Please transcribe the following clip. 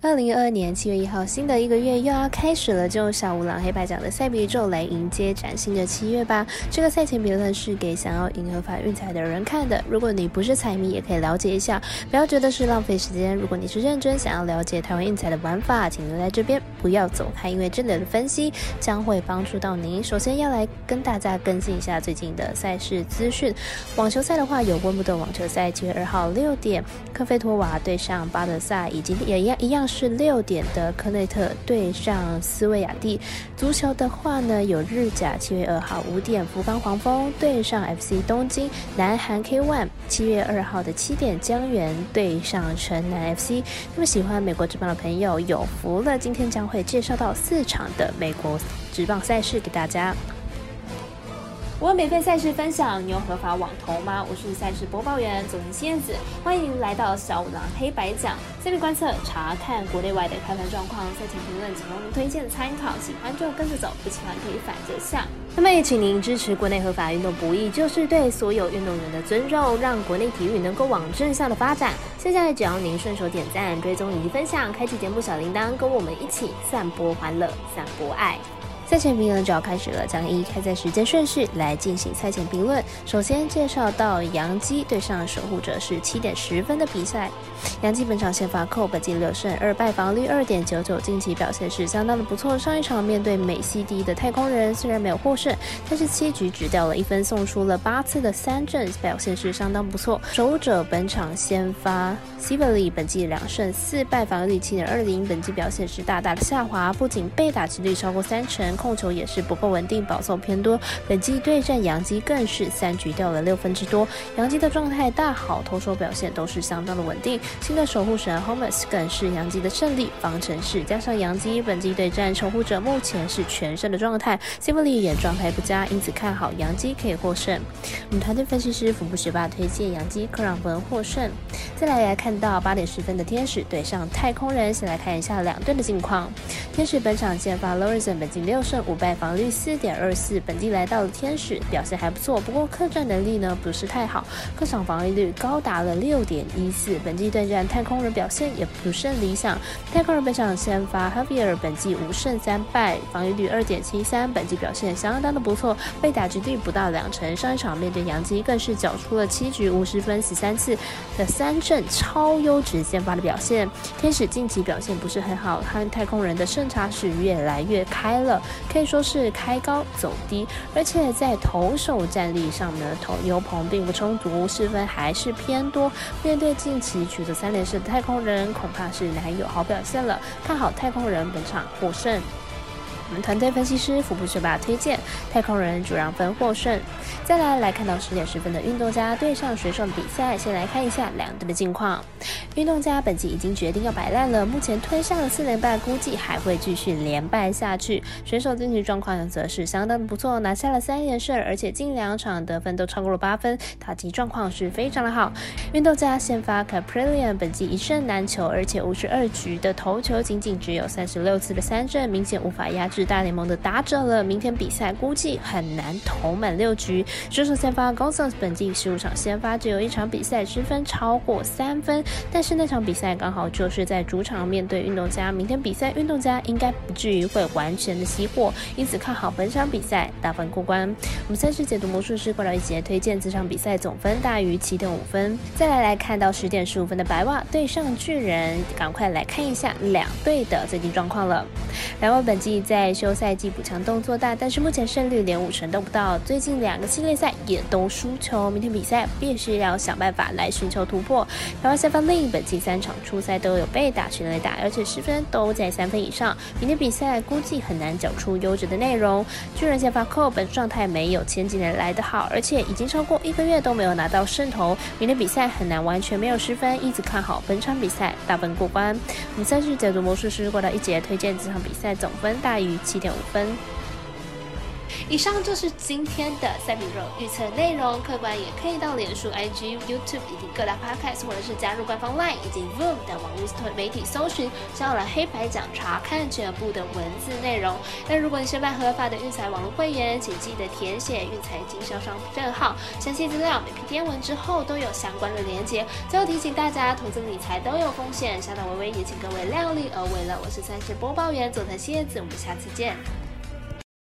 二零二二年七月一号，新的一个月又要开始了，就小五郎黑白奖的赛比宇宙来迎接崭新的七月吧。这个赛前评论是给想要赢合法运彩的人看的。如果你不是彩迷，也可以了解一下，不要觉得是浪费时间。如果你是认真想要了解台湾运彩的玩法，请留在这边，不要走开，因为这里的分析将会帮助到您。首先要来跟大家更新一下最近的赛事资讯。网球赛的话，有温布顿网球赛，七月二号六点，科菲托瓦对上巴德萨，以及也一样一样。是六点的科内特对上斯维亚蒂。足球的话呢，有日甲七月二号五点，福冈黄蜂对上 FC 东京。南韩 K ONE 七月二号的七点，江原对上城南 FC。那么喜欢美国职棒的朋友有福了，今天将会介绍到四场的美国职棒赛事给大家。我有免费赛事分享，你有合法网投吗？我是赛事播报员佐藤仙子，欢迎来到小五郎黑白讲。这边观测查看国内外的开盘状况，赛前评论仅供您推荐参考，喜欢就跟着走，不喜欢可以反着下。那么也请您支持国内合法运动不易，就是对所有运动员的尊重，让国内体育能够往正向的发展。现在只要您顺手点赞、追踪以及分享，开启节目小铃铛，跟我们一起散播欢乐、散播爱。赛前评论就要开始了，将依开赛时间顺序来进行赛前评论。首先介绍到杨基对上守护者是七点十分的比赛。杨基本场先发扣，本季六胜二败，防率二点九九，近期表现是相当的不错。上一场面对美西第一的太空人，虽然没有获胜，但是七局只掉了一分，送出了八次的三振，表现是相当不错。守护者本场先发 s i v e l y 本季两胜四败，防率七点二零，本季表现是大大的下滑，不仅被打击率超过三成。控球也是不够稳定，保送偏多。本季对战杨基更是三局掉了六分之多。杨基的状态大好，投手表现都是相当的稳定。新的守护神 homes 更是杨基的胜利方程式。加上杨基本季对战守护者目前是全胜的状态 s i m l y 也状态不佳，因此看好杨基可以获胜。我们团队分析师福布学霸推荐杨基克朗文获胜。再来来看到八点十分的天使对上太空人，先来看一下两队的近况。天使本场先发 Lorenzen 本季六。胜五败，防率四点二四，本季来到了天使，表现还不错。不过客战能力呢不是太好，客场防御率高达了六点一四。本季对战太空人表现也不甚理想。太空人本场先发 Javier，本季五胜三败，防御率二点七三，本季表现相当的不错，被打击率不到两成。上一场面对杨基更是缴出了七局五十分十三次的三振，超优质先发的表现。天使近期表现不是很好，和太空人的胜差是越来越开了。可以说是开高走低，而且在投手战力上呢，投牛棚并不充足，失分还是偏多。面对近期取得三连胜的太空人，恐怕是难有好表现了。看好太空人本场获胜。我们团队分析师福布学霸推荐太空人主让分获胜。再来来看到十点十分的运动家对上水手的比赛，先来看一下两队的近况。运动家本季已经决定要摆烂了，目前推上了四连败，估计还会继续连败下去。选手近期状况则是相当不错，拿下了三连胜，而且近两场得分都超过了八分，打击状况是非常的好。运动家先发 Caprilian 本季一胜难求，而且五十二局的投球仅仅只有三十六次的三振，明显无法压制大联盟的打者了。明天比赛估计很难投满六局。选手先发 Gonzalez 本季十五场先发只有一场比赛失分超过三分，但是。那场比赛刚好就是在主场面对运动家，明天比赛运动家应该不至于会完全的熄火，因此看好本场比赛大分过关。我们赛事解读魔术师过来一节推荐这场比赛总分大于七点五分。再来来看到十点十五分的白袜对上巨人，赶快来看一下两队的最近状况了。白袜本季在休赛季补强动作大，但是目前胜率连五成都不到，最近两个系列赛也都输球，明天比赛必须要想办法来寻求突破。白袜下方另一本。季三场初赛都有被打全垒打，而且失分都在三分以上。明天比赛估计很难缴出优质的内容。巨人先发寇本状态没有前几年来的好，而且已经超过一个月都没有拿到胜投。明天比赛很难完全没有失分，一直看好本场比赛大分过关。我们赛事解读魔术师过到一节推荐这场比赛总分大于七点五分。以上就是今天的赛比肉预测内容，客官也可以到脸书、IG、YouTube 以及各大 Podcast，或者是加入官方 LINE 以及 Voom 等网络媒体搜寻“小了黑白奖”，查看全部的文字内容。那如果你是办合法的运彩网络会员，请记得填写运彩经销商证号，详细资料每篇天文之后都有相关的连接。最后提醒大家，投资理财都有风险，小岛微微也请各位量力而为了。我是赛事播报员佐藤蝎子，我们下次见。